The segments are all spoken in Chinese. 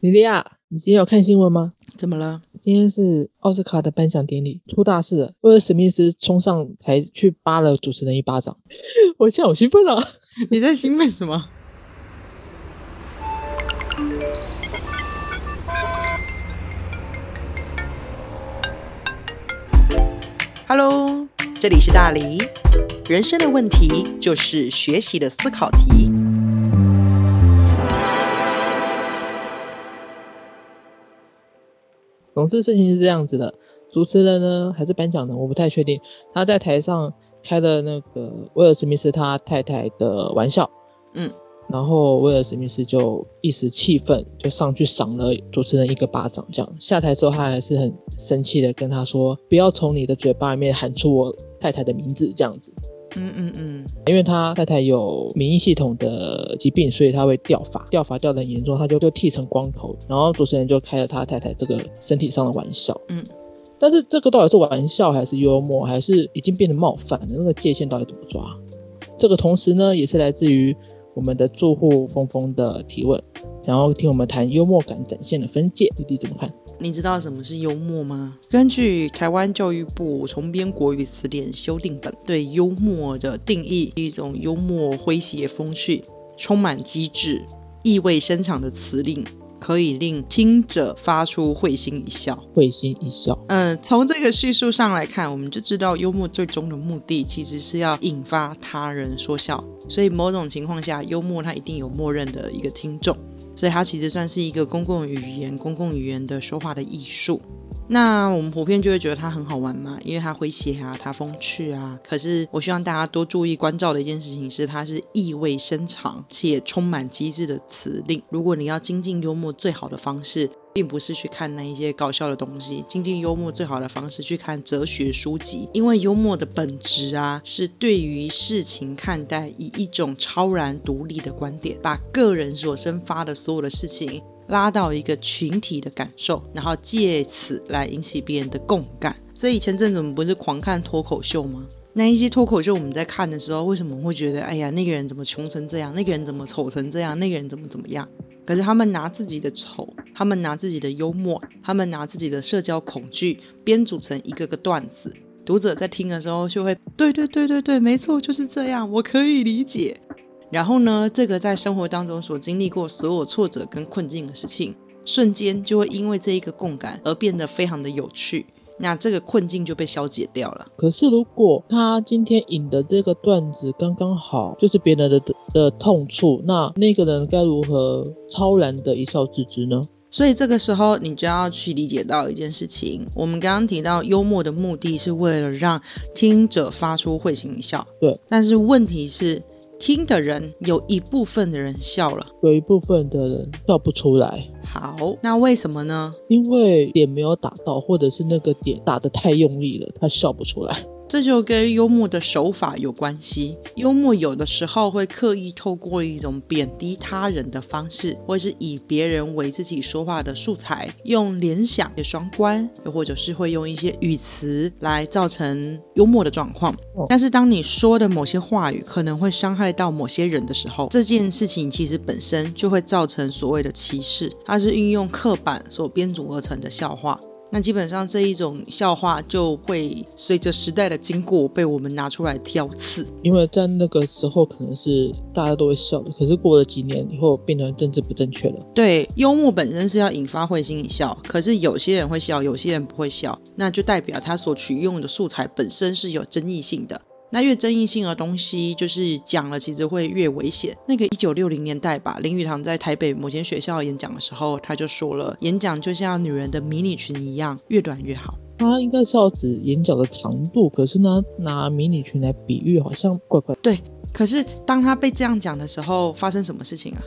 莉莉亚，你今天有看新闻吗？怎么了？今天是奥斯卡的颁奖典礼，出大事了！威尔史密斯冲上台去扒了主持人一巴掌，我现在好兴奋啊！你在兴奋什么？Hello，这里是大黎。人生的问题就是学习的思考题。总之，事情是这样子的。主持人呢，还是颁奖人，我不太确定。他在台上开了那个威尔史密斯他太太的玩笑，嗯，然后威尔史密斯就一时气愤，就上去赏了主持人一个巴掌。这样下台之后，他还是很生气的跟他说：“不要从你的嘴巴里面喊出我太太的名字。”这样子。嗯嗯嗯，因为他太太有免疫系统的疾病，所以他会掉发，掉发掉的很严重，他就就剃成光头。然后主持人就开了他太太这个身体上的玩笑，嗯，但是这个到底是玩笑还是幽默，还是已经变得冒犯了？那个界限到底怎么抓？这个同时呢，也是来自于我们的住户峰峰的提问，想要听我们谈幽默感展现的分界，弟弟怎么看？你知道什么是幽默吗？根据台湾教育部重编国语词典修订本对幽默的定义，一种幽默诙谐风趣、充满机智、意味深长的词令，可以令听者发出会心一笑。会心一笑。嗯，从这个叙述上来看，我们就知道幽默最终的目的其实是要引发他人说笑，所以某种情况下，幽默它一定有默认的一个听众。所以它其实算是一个公共语言、公共语言的说话的艺术。那我们普遍就会觉得它很好玩嘛，因为它诙谐啊，它风趣啊。可是我希望大家多注意关照的一件事情是，它是意味深长且充满机智的词令。如果你要精进幽默，最好的方式。并不是去看那一些搞笑的东西，精进幽默最好的方式去看哲学书籍，因为幽默的本质啊，是对于事情看待以一种超然独立的观点，把个人所生发的所有的事情拉到一个群体的感受，然后借此来引起别人的共感。所以前阵子我们不是狂看脱口秀吗？那一些脱口秀我们在看的时候，为什么会觉得，哎呀，那个人怎么穷成这样？那个人怎么丑成这样？那个人怎么怎么样？可是他们拿自己的丑，他们拿自己的幽默，他们拿自己的社交恐惧编组成一个个段子。读者在听的时候就会，对对对对对，没错，就是这样，我可以理解。然后呢，这个在生活当中所经历过所有挫折跟困境的事情，瞬间就会因为这一个共感而变得非常的有趣。那这个困境就被消解掉了。可是如果他今天引的这个段子刚刚好就是别人的的痛处，那那个人该如何超然的一笑置之呢？所以这个时候你就要去理解到一件事情，我们刚刚提到幽默的目的是为了让听者发出会心一笑。对，但是问题是。听的人有一部分的人笑了，有一部分的人笑不出来。好，那为什么呢？因为点没有打到，或者是那个点打得太用力了，他笑不出来。这就跟幽默的手法有关系。幽默有的时候会刻意透过一种贬低他人的方式，或是以别人为自己说话的素材，用联想的双关，又或者是会用一些语词来造成幽默的状况。但是当你说的某些话语可能会伤害到某些人的时候，这件事情其实本身就会造成所谓的歧视。它是运用刻板所编组而成的笑话。那基本上这一种笑话就会随着时代的经过被我们拿出来挑刺，因为在那个时候可能是大家都会笑的，可是过了几年以后变成政治不正确了。对，幽默本身是要引发会心一笑，可是有些人会笑，有些人不会笑，那就代表他所取用的素材本身是有争议性的。那越争议性的东西，就是讲了，其实会越危险。那个一九六零年代吧，林语堂在台北某间学校演讲的时候，他就说了，演讲就像女人的迷你裙一样，越短越好。他应该是要指演讲的长度，可是呢，拿迷你裙来比喻，好像怪怪。对，可是当他被这样讲的时候，发生什么事情啊？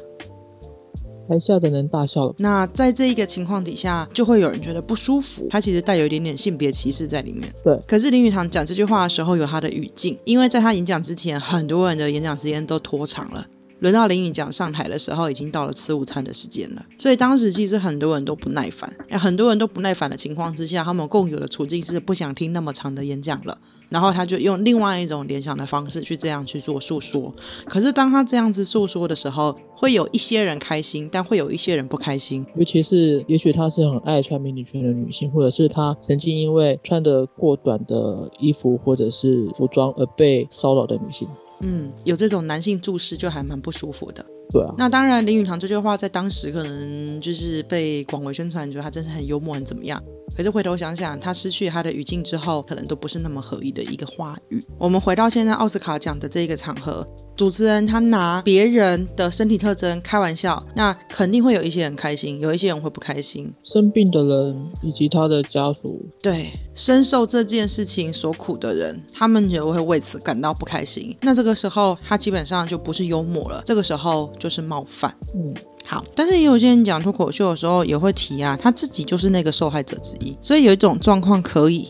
台下的人大笑了。那在这一个情况底下，就会有人觉得不舒服。他其实带有一点点性别歧视在里面。对。可是林语堂讲这句话的时候有他的语境，因为在他演讲之前，很多人的演讲时间都拖长了。轮到林允讲上台的时候，已经到了吃午餐的时间了。所以当时其实很多人都不耐烦，很多人都不耐烦的情况之下，他们共有的处境是不想听那么长的演讲了。然后他就用另外一种联想的方式去这样去做诉说。可是当他这样子诉说的时候，会有一些人开心，但会有一些人不开心。尤其是也许她是很爱穿迷你裙的女性，或者是她曾经因为穿的过短的衣服或者是服装而被骚扰的女性。嗯，有这种男性注视就还蛮不舒服的。对啊，那当然林语堂这句话在当时可能就是被广为宣传，觉得他真是很幽默，很怎么样。可是回头想想，他失去他的语境之后，可能都不是那么合意的一个话语。我们回到现在奥斯卡奖的这个场合。主持人他拿别人的身体特征开玩笑，那肯定会有一些人开心，有一些人会不开心。生病的人以及他的家属，对深受这件事情所苦的人，他们也会为此感到不开心。那这个时候，他基本上就不是幽默了，这个时候就是冒犯。嗯，好，但是也有些人讲脱口秀的时候也会提啊，他自己就是那个受害者之一，所以有一种状况可以，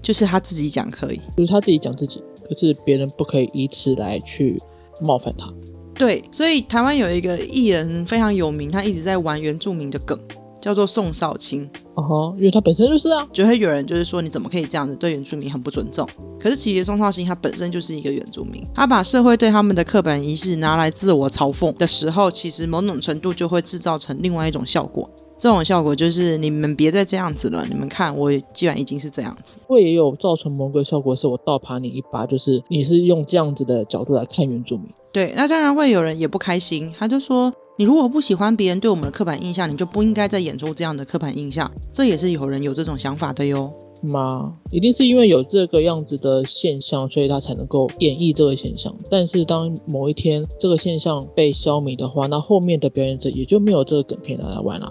就是他自己讲可以，就是他自己讲自己。是别人不可以以此来去冒犯他。对，所以台湾有一个艺人非常有名，他一直在玩原住民的梗，叫做宋少卿。哦，因为他本身就是啊，就会有人就是说你怎么可以这样子对原住民很不尊重？可是其实宋少卿他本身就是一个原住民，他把社会对他们的刻板仪式拿来自我嘲讽的时候，其实某种程度就会制造成另外一种效果。这种效果就是你们别再这样子了。你们看，我既然已经是这样子，会也有造成某个效果，是我倒爬你一把，就是你是用这样子的角度来看原住民。对，那当然会有人也不开心，他就说，你如果不喜欢别人对我们的刻板印象，你就不应该再演出这样的刻板印象。这也是有人有这种想法的哟。吗？一定是因为有这个样子的现象，所以他才能够演绎这个现象。但是当某一天这个现象被消弭的话，那后面的表演者也就没有这个梗可以拿来玩了。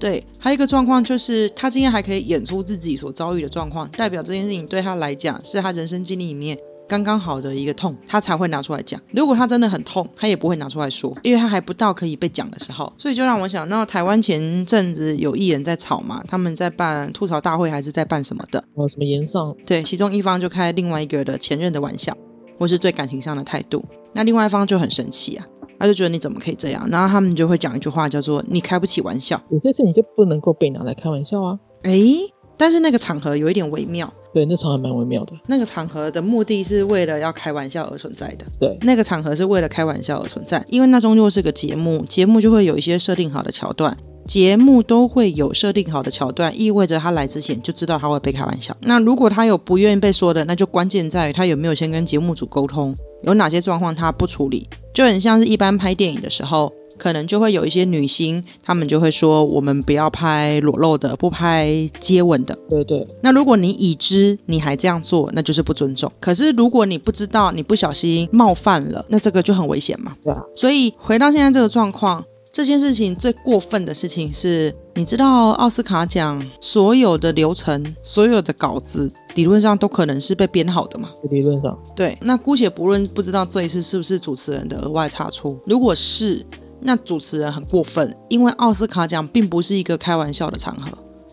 对，还有一个状况就是，他今天还可以演出自己所遭遇的状况，代表这件事情对他来讲是他人生经历里面刚刚好的一个痛，他才会拿出来讲。如果他真的很痛，他也不会拿出来说，因为他还不到可以被讲的时候。所以就让我想到，台湾前阵子有艺人在吵嘛，他们在办吐槽大会还是在办什么的？哦，什么言上？对，其中一方就开另外一个的前任的玩笑，或是对感情上的态度，那另外一方就很生气啊。他就觉得你怎么可以这样，然后他们就会讲一句话，叫做“你开不起玩笑”。有些事你就不能够被拿来开玩笑啊。哎，但是那个场合有一点微妙。对，那场合蛮微妙的。那个场合的目的是为了要开玩笑而存在的。对，那个场合是为了开玩笑而存在，因为那终究是个节目，节目就会有一些设定好的桥段，节目都会有设定好的桥段，意味着他来之前就知道他会被开玩笑。那如果他有不愿意被说的，那就关键在于他有没有先跟节目组沟通。有哪些状况他不处理，就很像是一般拍电影的时候，可能就会有一些女星，她们就会说我们不要拍裸露的，不拍接吻的。对对。那如果你已知你还这样做，那就是不尊重。可是如果你不知道，你不小心冒犯了，那这个就很危险嘛。对啊。所以回到现在这个状况。这件事情最过分的事情是，你知道奥斯卡奖所有的流程、所有的稿子，理论上都可能是被编好的嘛？理论上，对。那姑且不论，不知道这一次是不是主持人的额外差错。如果是，那主持人很过分，因为奥斯卡奖并不是一个开玩笑的场合。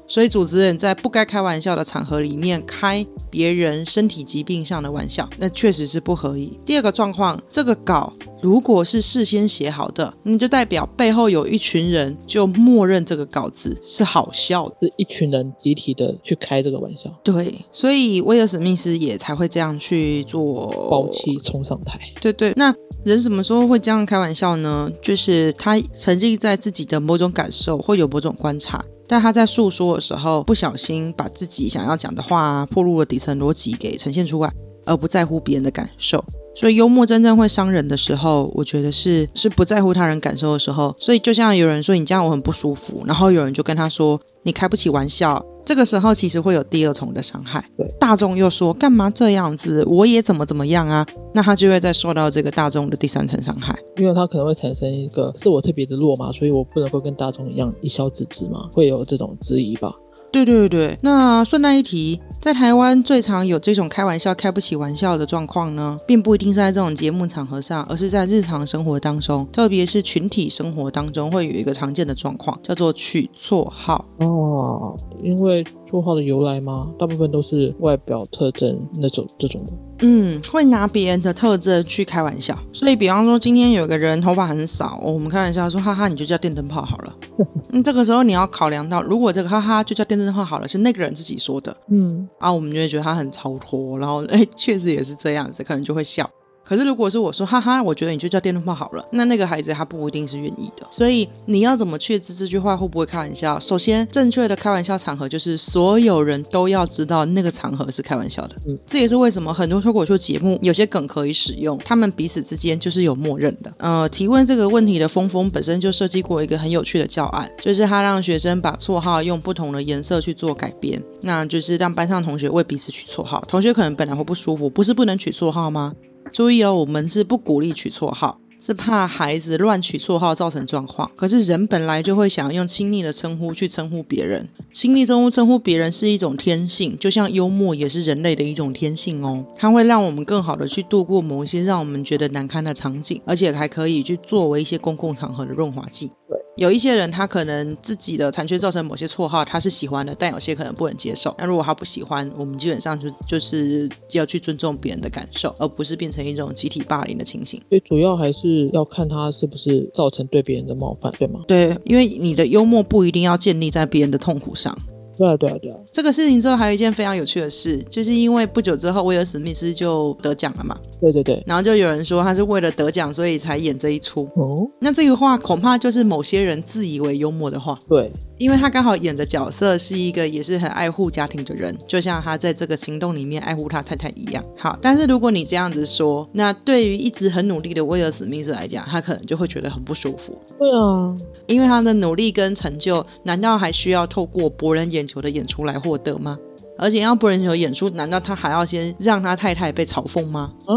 所以主持人在不该开玩笑的场合里面开别人身体疾病上的玩笑，那确实是不合宜。第二个状况，这个稿如果是事先写好的，那就代表背后有一群人就默认这个稿子是好笑，是一群人集体的去开这个玩笑。对，所以威尔史密斯也才会这样去做，暴气冲上台。对对，那人什么时候会这样开玩笑呢？就是他沉浸在自己的某种感受或有某种观察。但他在诉说的时候，不小心把自己想要讲的话，破入了底层逻辑给呈现出来，而不在乎别人的感受。所以幽默真正会伤人的时候，我觉得是是不在乎他人感受的时候。所以就像有人说你这样我很不舒服，然后有人就跟他说你开不起玩笑。这个时候其实会有第二重的伤害。对，大众又说干嘛这样子，我也怎么怎么样啊，那他就会再受到这个大众的第三层伤害，因为他可能会产生一个是我特别的弱嘛，所以我不能够跟大众一样一笑置之嘛，会有这种质疑吧。对对对那顺带一提，在台湾最常有这种开玩笑开不起玩笑的状况呢，并不一定是在这种节目场合上，而是在日常生活当中，特别是群体生活当中，会有一个常见的状况，叫做取绰号。哦，因为绰号的由来吗？大部分都是外表特征那种这种的。嗯，会拿别人的特征去开玩笑。所以，比方说今天有个人头发很少，我们开玩笑说：“哈哈，你就叫电灯泡好了。”那这个时候你要考量到，如果这个“哈哈”就叫电灯泡好了，是那个人自己说的，嗯，啊，我们就会觉得他很超脱，然后哎，确实也是这样子，可能就会笑。可是，如果是我说哈哈，我觉得你就叫电灯泡好了，那那个孩子他不一定是愿意的。所以你要怎么确知这句话会不会开玩笑？首先，正确的开玩笑场合就是所有人都要知道那个场合是开玩笑的。嗯，这也是为什么很多脱口秀节目有些梗可以使用，他们彼此之间就是有默认的。呃，提问这个问题的峰峰本身就设计过一个很有趣的教案，就是他让学生把绰号用不同的颜色去做改编，那就是让班上同学为彼此取绰号。同学可能本来会不舒服，不是不能取绰号吗？注意哦，我们是不鼓励取绰号，是怕孩子乱取绰号造成状况。可是人本来就会想要用亲昵的称呼去称呼别人，亲昵称呼称呼别人是一种天性，就像幽默也是人类的一种天性哦。它会让我们更好的去度过某一些让我们觉得难堪的场景，而且还可以去作为一些公共场合的润滑剂。有一些人，他可能自己的残缺造成某些绰号，他是喜欢的，但有些可能不能接受。那如果他不喜欢，我们基本上就就是要去尊重别人的感受，而不是变成一种集体霸凌的情形。所以主要还是要看他是不是造成对别人的冒犯，对吗？对，因为你的幽默不一定要建立在别人的痛苦上。对啊，对啊，对啊！这个事情之后还有一件非常有趣的事，就是因为不久之后威尔史密斯就得奖了嘛。对对对。然后就有人说他是为了得奖所以才演这一出。哦。那这个话恐怕就是某些人自以为幽默的话。对。因为他刚好演的角色是一个也是很爱护家庭的人，就像他在这个行动里面爱护他太太一样。好，但是如果你这样子说，那对于一直很努力的威尔史密斯来讲，他可能就会觉得很不舒服。对啊。因为他的努力跟成就，难道还需要透过博人眼？球的演出来获得吗？而且要博人球演出，难道他还要先让他太太被嘲讽吗？啊，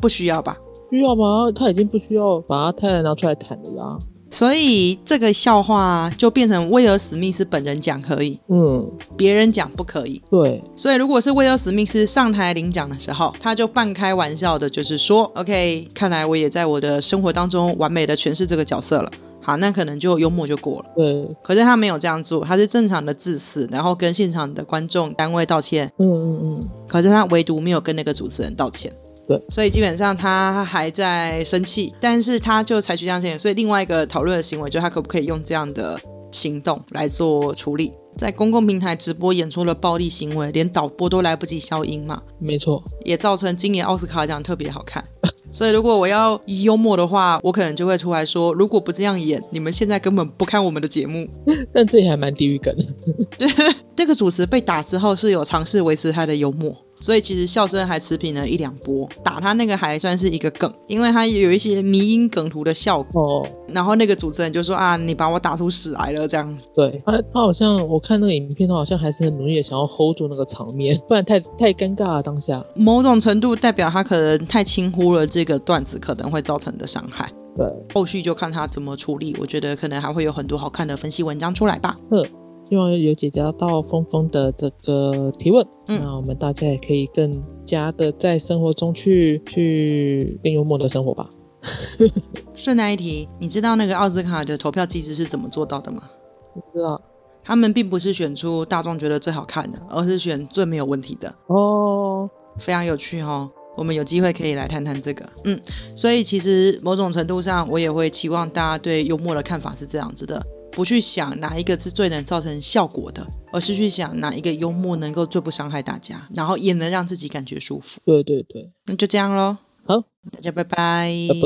不需要吧？需要吗？他已经不需要把他太太拿出来谈了啦。所以这个笑话就变成威尔史密斯本人讲可以，嗯，别人讲不可以。对，所以如果是威尔史密斯上台领奖的时候，他就半开玩笑的，就是说，OK，看来我也在我的生活当中完美的诠释这个角色了。好，那可能就幽默就过了。对，可是他没有这样做，他是正常的致辞，然后跟现场的观众单位道歉。嗯嗯嗯。可是他唯独没有跟那个主持人道歉。对，所以基本上他还在生气，但是他就采取这样行为。所以另外一个讨论的行为，就他可不可以用这样的行动来做处理？在公共平台直播演出了暴力行为，连导播都来不及消音嘛？没错，也造成今年奥斯卡奖特别好看。所以如果我要幽默的话，我可能就会出来说：如果不这样演，你们现在根本不看我们的节目。但这也还蛮地狱梗。对，这个主持被打之后是有尝试维持他的幽默。所以其实笑声还持平了一两波，打他那个还算是一个梗，因为他也有一些迷音梗图的效果。然后那个主持人就说啊，你把我打出屎来了这样。对他，他好像我看那个影片，他好像还是很努力的想要 hold 住那个场面，不然太太尴尬了当下。某种程度代表他可能太轻忽了这个段子可能会造成的伤害。对，后续就看他怎么处理。我觉得可能还会有很多好看的分析文章出来吧。嗯。希望有解答到峰峰的这个提问，嗯那我们大家也可以更加的在生活中去去更幽默的生活吧。顺带一提，你知道那个奥斯卡的投票机制是怎么做到的吗？不知道，他们并不是选出大众觉得最好看的，而是选最没有问题的。哦，非常有趣哦，我们有机会可以来谈谈这个。嗯，所以其实某种程度上，我也会期望大家对幽默的看法是这样子的。不去想哪一个是最能造成效果的，而是去想哪一个幽默能够最不伤害大家，然后也能让自己感觉舒服。对对对，那就这样喽。好，大家拜拜。拜拜。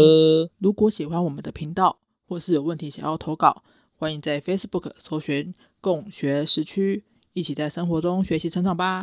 如果喜欢我们的频道，或是有问题想要投稿，欢迎在 Facebook 搜寻“共学时区”，一起在生活中学习成长吧。